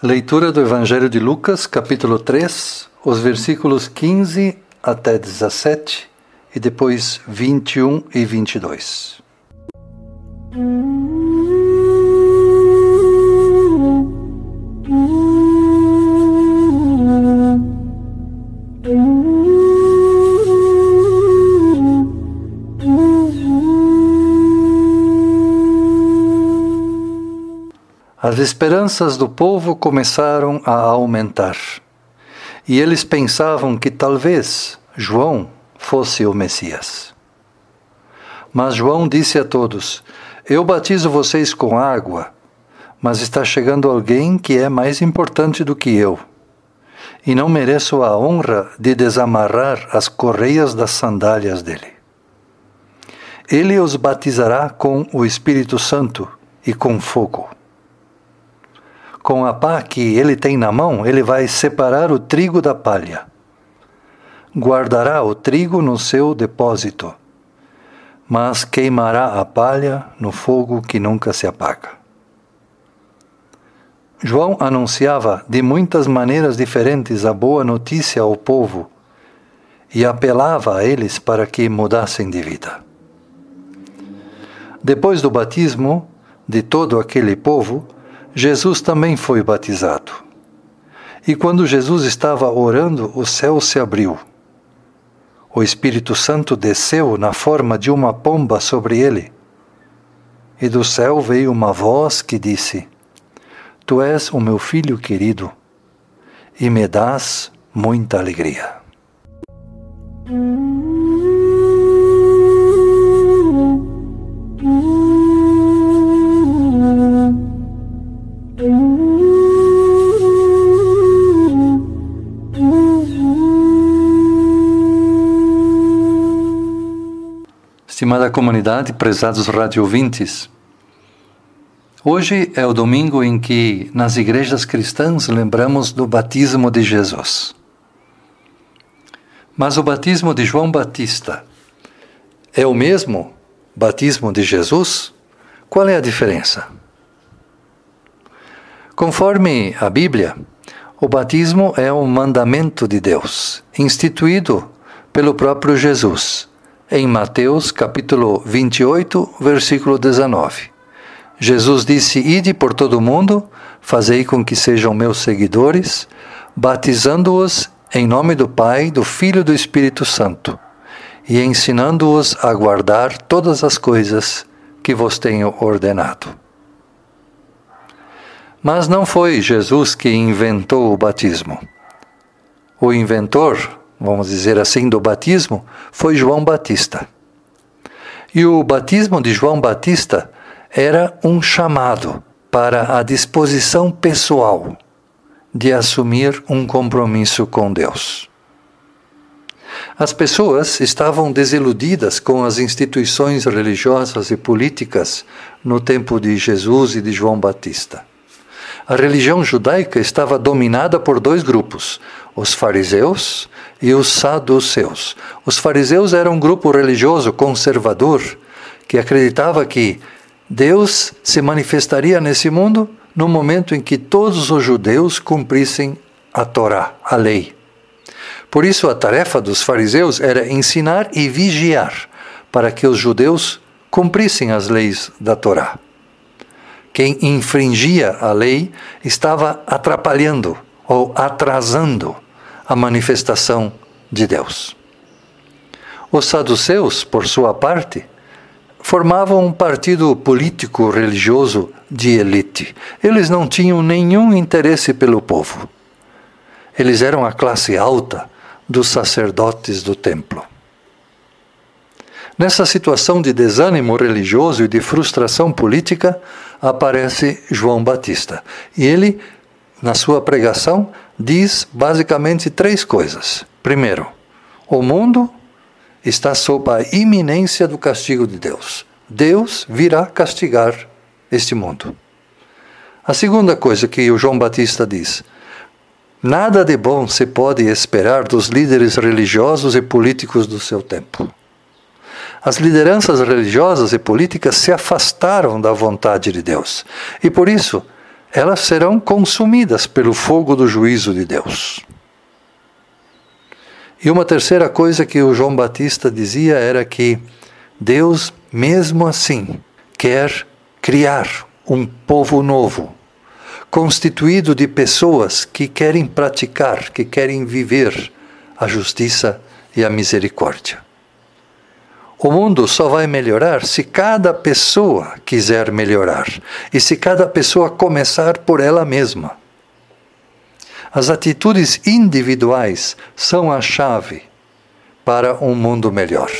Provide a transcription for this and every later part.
Leitura do Evangelho de Lucas, capítulo 3, os versículos 15 até 17 e depois 21 e 22. As esperanças do povo começaram a aumentar. E eles pensavam que talvez João fosse o Messias. Mas João disse a todos: Eu batizo vocês com água, mas está chegando alguém que é mais importante do que eu. E não mereço a honra de desamarrar as correias das sandálias dele. Ele os batizará com o Espírito Santo e com fogo com a pá que ele tem na mão, ele vai separar o trigo da palha. Guardará o trigo no seu depósito, mas queimará a palha no fogo que nunca se apaga. João anunciava de muitas maneiras diferentes a boa notícia ao povo e apelava a eles para que mudassem de vida. Depois do batismo de todo aquele povo, Jesus também foi batizado. E quando Jesus estava orando, o céu se abriu. O Espírito Santo desceu na forma de uma pomba sobre ele. E do céu veio uma voz que disse: Tu és o meu filho querido, e me dás muita alegria. Estimada comunidade, prezados radiovintes, hoje é o domingo em que nas igrejas cristãs lembramos do batismo de Jesus. Mas o batismo de João Batista é o mesmo batismo de Jesus? Qual é a diferença? Conforme a Bíblia, o batismo é um mandamento de Deus, instituído pelo próprio Jesus em Mateus capítulo 28, versículo 19. Jesus disse: Ide por todo o mundo, fazei com que sejam meus seguidores, batizando-os em nome do Pai, do Filho e do Espírito Santo, e ensinando-os a guardar todas as coisas que vos tenho ordenado. Mas não foi Jesus que inventou o batismo. O inventor vamos dizer assim, do batismo foi João Batista. E o batismo de João Batista era um chamado para a disposição pessoal de assumir um compromisso com Deus. As pessoas estavam desiludidas com as instituições religiosas e políticas no tempo de Jesus e de João Batista. A religião judaica estava dominada por dois grupos, os fariseus e os saduceus. Os fariseus eram um grupo religioso conservador que acreditava que Deus se manifestaria nesse mundo no momento em que todos os judeus cumprissem a Torá, a lei. Por isso, a tarefa dos fariseus era ensinar e vigiar para que os judeus cumprissem as leis da Torá. Quem infringia a lei estava atrapalhando ou atrasando a manifestação de Deus. Os saduceus, por sua parte, formavam um partido político religioso de elite. Eles não tinham nenhum interesse pelo povo. Eles eram a classe alta dos sacerdotes do templo. Nessa situação de desânimo religioso e de frustração política, aparece João Batista. E ele, na sua pregação, diz basicamente três coisas. Primeiro, o mundo está sob a iminência do castigo de Deus. Deus virá castigar este mundo. A segunda coisa que o João Batista diz: nada de bom se pode esperar dos líderes religiosos e políticos do seu tempo. As lideranças religiosas e políticas se afastaram da vontade de Deus e por isso elas serão consumidas pelo fogo do juízo de Deus. E uma terceira coisa que o João Batista dizia era que Deus, mesmo assim, quer criar um povo novo, constituído de pessoas que querem praticar, que querem viver a justiça e a misericórdia. O mundo só vai melhorar se cada pessoa quiser melhorar e se cada pessoa começar por ela mesma. As atitudes individuais são a chave para um mundo melhor.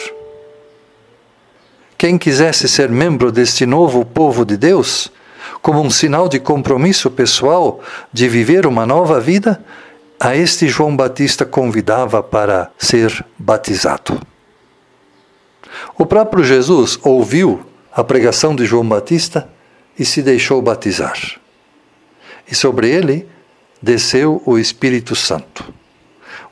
Quem quisesse ser membro deste novo povo de Deus, como um sinal de compromisso pessoal de viver uma nova vida, a este João Batista convidava para ser batizado. O próprio Jesus ouviu a pregação de João Batista e se deixou batizar. E sobre ele desceu o Espírito Santo.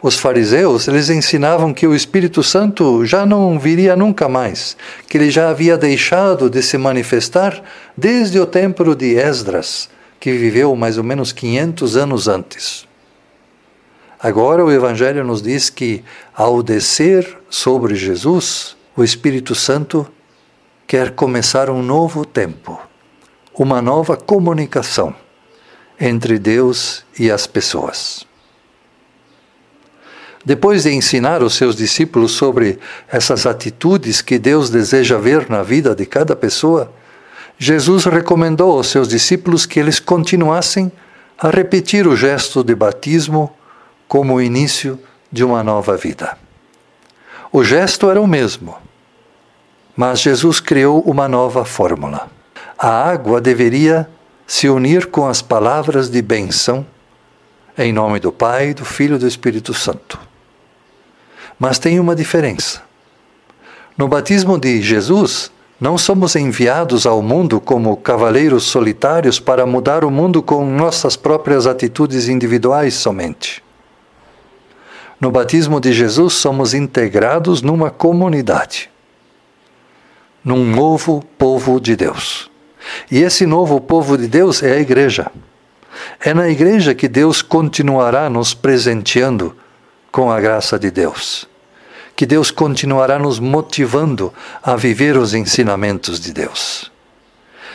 Os fariseus, eles ensinavam que o Espírito Santo já não viria nunca mais, que ele já havia deixado de se manifestar desde o tempo de Esdras, que viveu mais ou menos 500 anos antes. Agora o Evangelho nos diz que, ao descer sobre Jesus, o Espírito Santo quer começar um novo tempo, uma nova comunicação entre Deus e as pessoas. Depois de ensinar os seus discípulos sobre essas atitudes que Deus deseja ver na vida de cada pessoa, Jesus recomendou aos seus discípulos que eles continuassem a repetir o gesto de batismo como o início de uma nova vida. O gesto era o mesmo, mas Jesus criou uma nova fórmula. A água deveria se unir com as palavras de benção em nome do Pai, do Filho e do Espírito Santo. Mas tem uma diferença. No batismo de Jesus, não somos enviados ao mundo como cavaleiros solitários para mudar o mundo com nossas próprias atitudes individuais somente. No batismo de Jesus, somos integrados numa comunidade num novo povo de Deus. E esse novo povo de Deus é a igreja. É na igreja que Deus continuará nos presenteando com a graça de Deus. Que Deus continuará nos motivando a viver os ensinamentos de Deus.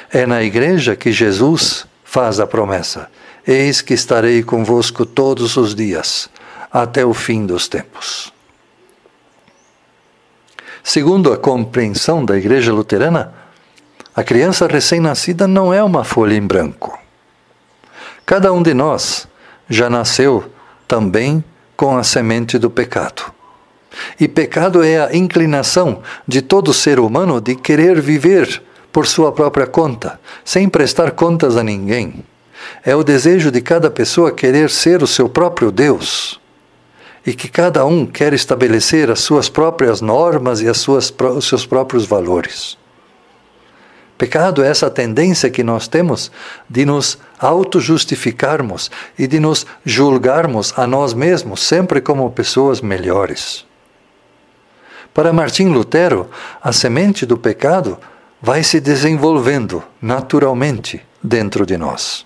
É na igreja que Jesus faz a promessa: Eis que estarei convosco todos os dias, até o fim dos tempos. Segundo a compreensão da Igreja Luterana, a criança recém-nascida não é uma folha em branco. Cada um de nós já nasceu também com a semente do pecado. E pecado é a inclinação de todo ser humano de querer viver por sua própria conta, sem prestar contas a ninguém. É o desejo de cada pessoa querer ser o seu próprio Deus e que cada um quer estabelecer as suas próprias normas e as suas, os seus próprios valores. Pecado é essa tendência que nós temos de nos auto-justificarmos e de nos julgarmos a nós mesmos sempre como pessoas melhores. Para Martim Lutero, a semente do pecado vai se desenvolvendo naturalmente dentro de nós.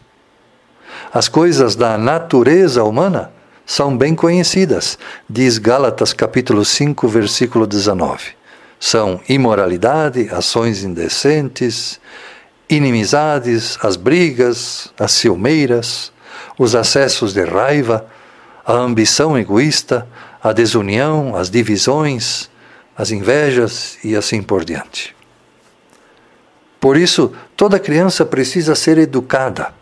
As coisas da natureza humana são bem conhecidas, diz Gálatas capítulo 5, versículo 19. São imoralidade, ações indecentes, inimizades, as brigas, as ciumeiras, os acessos de raiva, a ambição egoísta, a desunião, as divisões, as invejas e assim por diante. Por isso, toda criança precisa ser educada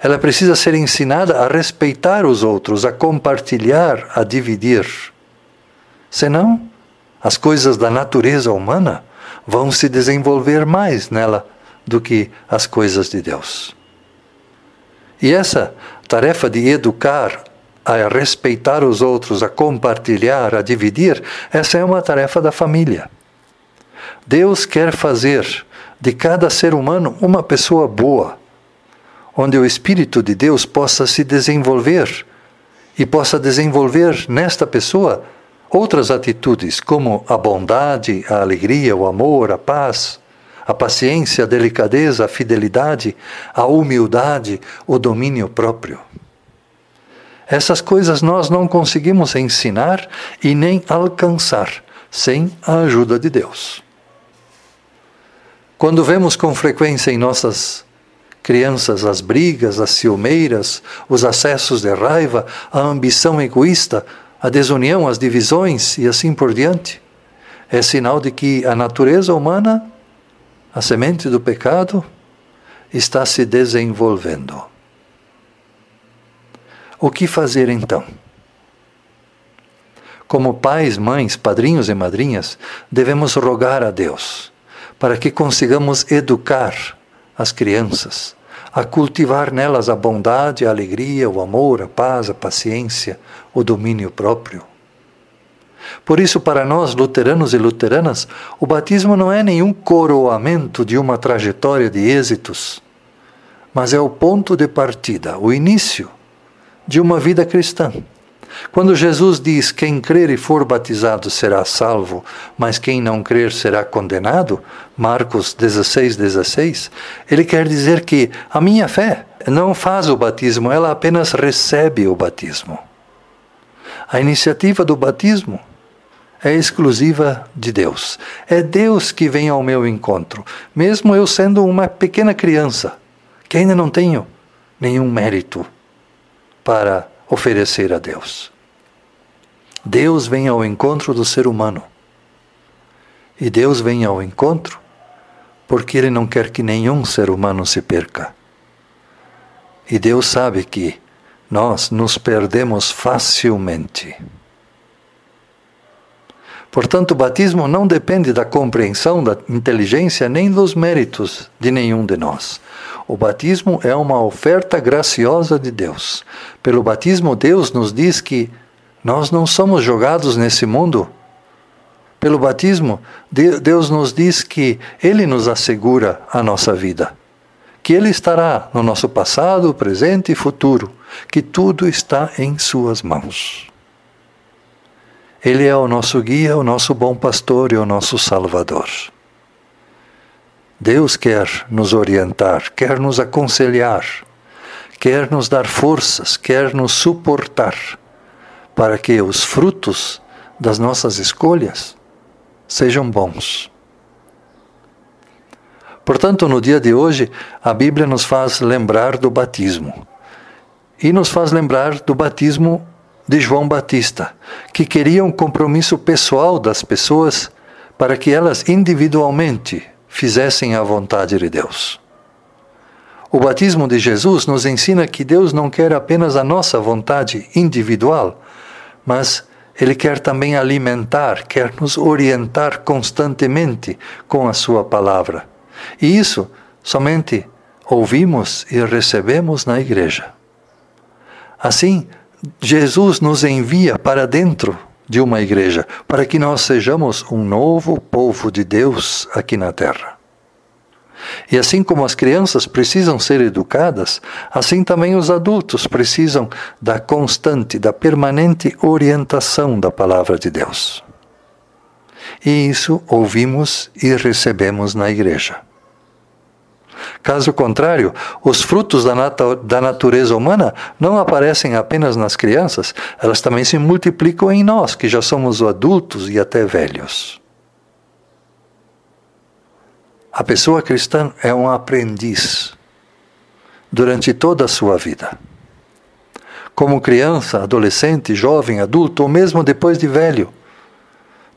ela precisa ser ensinada a respeitar os outros, a compartilhar, a dividir. Senão, as coisas da natureza humana vão se desenvolver mais nela do que as coisas de Deus. E essa tarefa de educar, a respeitar os outros, a compartilhar, a dividir, essa é uma tarefa da família. Deus quer fazer de cada ser humano uma pessoa boa, onde o Espírito de Deus possa se desenvolver e possa desenvolver nesta pessoa outras atitudes, como a bondade, a alegria, o amor, a paz, a paciência, a delicadeza, a fidelidade, a humildade, o domínio próprio. Essas coisas nós não conseguimos ensinar e nem alcançar sem a ajuda de Deus. Quando vemos com frequência em nossas crianças as brigas, as ciumeiras, os acessos de raiva, a ambição egoísta, a desunião, as divisões e assim por diante, é sinal de que a natureza humana, a semente do pecado, está se desenvolvendo. O que fazer então? Como pais, mães, padrinhos e madrinhas, devemos rogar a Deus para que consigamos educar as crianças, a cultivar nelas a bondade, a alegria, o amor, a paz, a paciência, o domínio próprio. Por isso, para nós, luteranos e luteranas, o batismo não é nenhum coroamento de uma trajetória de êxitos, mas é o ponto de partida, o início de uma vida cristã. Quando Jesus diz: Quem crer e for batizado será salvo, mas quem não crer será condenado, Marcos 16, 16, ele quer dizer que a minha fé não faz o batismo, ela apenas recebe o batismo. A iniciativa do batismo é exclusiva de Deus. É Deus que vem ao meu encontro, mesmo eu sendo uma pequena criança, que ainda não tenho nenhum mérito para oferecer a Deus. Deus vem ao encontro do ser humano. E Deus vem ao encontro porque Ele não quer que nenhum ser humano se perca. E Deus sabe que nós nos perdemos facilmente. Portanto, o batismo não depende da compreensão, da inteligência, nem dos méritos de nenhum de nós. O batismo é uma oferta graciosa de Deus. Pelo batismo, Deus nos diz que nós não somos jogados nesse mundo. Pelo batismo, Deus nos diz que Ele nos assegura a nossa vida, que Ele estará no nosso passado, presente e futuro, que tudo está em Suas mãos. Ele é o nosso guia, o nosso bom pastor e o nosso salvador. Deus quer nos orientar, quer nos aconselhar, quer nos dar forças, quer nos suportar, para que os frutos das nossas escolhas sejam bons. Portanto, no dia de hoje, a Bíblia nos faz lembrar do batismo. E nos faz lembrar do batismo de João Batista, que queria um compromisso pessoal das pessoas para que elas individualmente fizessem a vontade de Deus. O batismo de Jesus nos ensina que Deus não quer apenas a nossa vontade individual, mas Ele quer também alimentar, quer nos orientar constantemente com a Sua palavra. E isso somente ouvimos e recebemos na igreja. Assim, Jesus nos envia para dentro de uma igreja, para que nós sejamos um novo povo de Deus aqui na terra. E assim como as crianças precisam ser educadas, assim também os adultos precisam da constante, da permanente orientação da palavra de Deus. E isso ouvimos e recebemos na igreja. Caso contrário, os frutos da, nat da natureza humana não aparecem apenas nas crianças, elas também se multiplicam em nós, que já somos adultos e até velhos. A pessoa cristã é um aprendiz durante toda a sua vida. Como criança, adolescente, jovem, adulto ou mesmo depois de velho,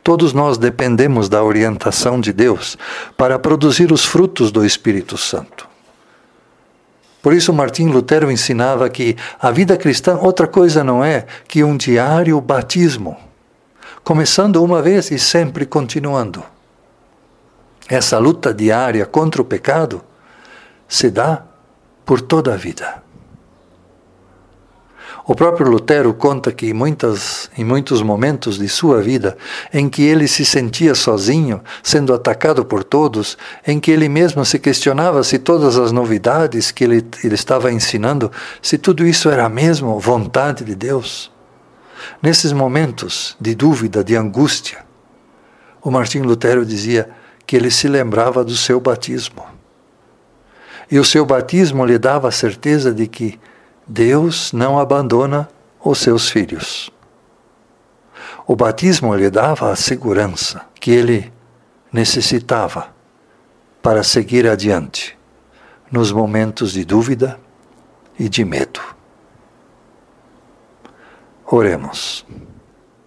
Todos nós dependemos da orientação de Deus para produzir os frutos do Espírito Santo. Por isso, Martim Lutero ensinava que a vida cristã outra coisa não é que um diário batismo, começando uma vez e sempre continuando. Essa luta diária contra o pecado se dá por toda a vida. O próprio Lutero conta que muitas, em muitos momentos de sua vida, em que ele se sentia sozinho, sendo atacado por todos, em que ele mesmo se questionava se todas as novidades que ele, ele estava ensinando, se tudo isso era mesmo vontade de Deus. Nesses momentos de dúvida, de angústia, o Martim Lutero dizia: que ele se lembrava do seu batismo. E o seu batismo lhe dava a certeza de que Deus não abandona os seus filhos. O batismo lhe dava a segurança que ele necessitava para seguir adiante nos momentos de dúvida e de medo. Oremos.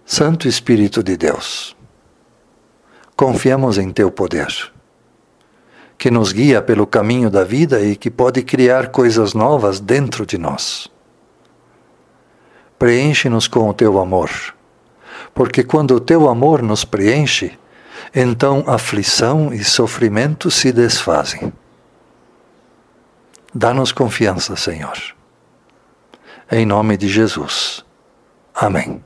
Santo Espírito de Deus, confiamos em Teu poder, que nos guia pelo caminho da vida e que pode criar coisas novas dentro de nós. Preenche-nos com o Teu amor, porque quando o Teu amor nos preenche, então aflição e sofrimento se desfazem. Dá-nos confiança, Senhor. Em nome de Jesus. Amém.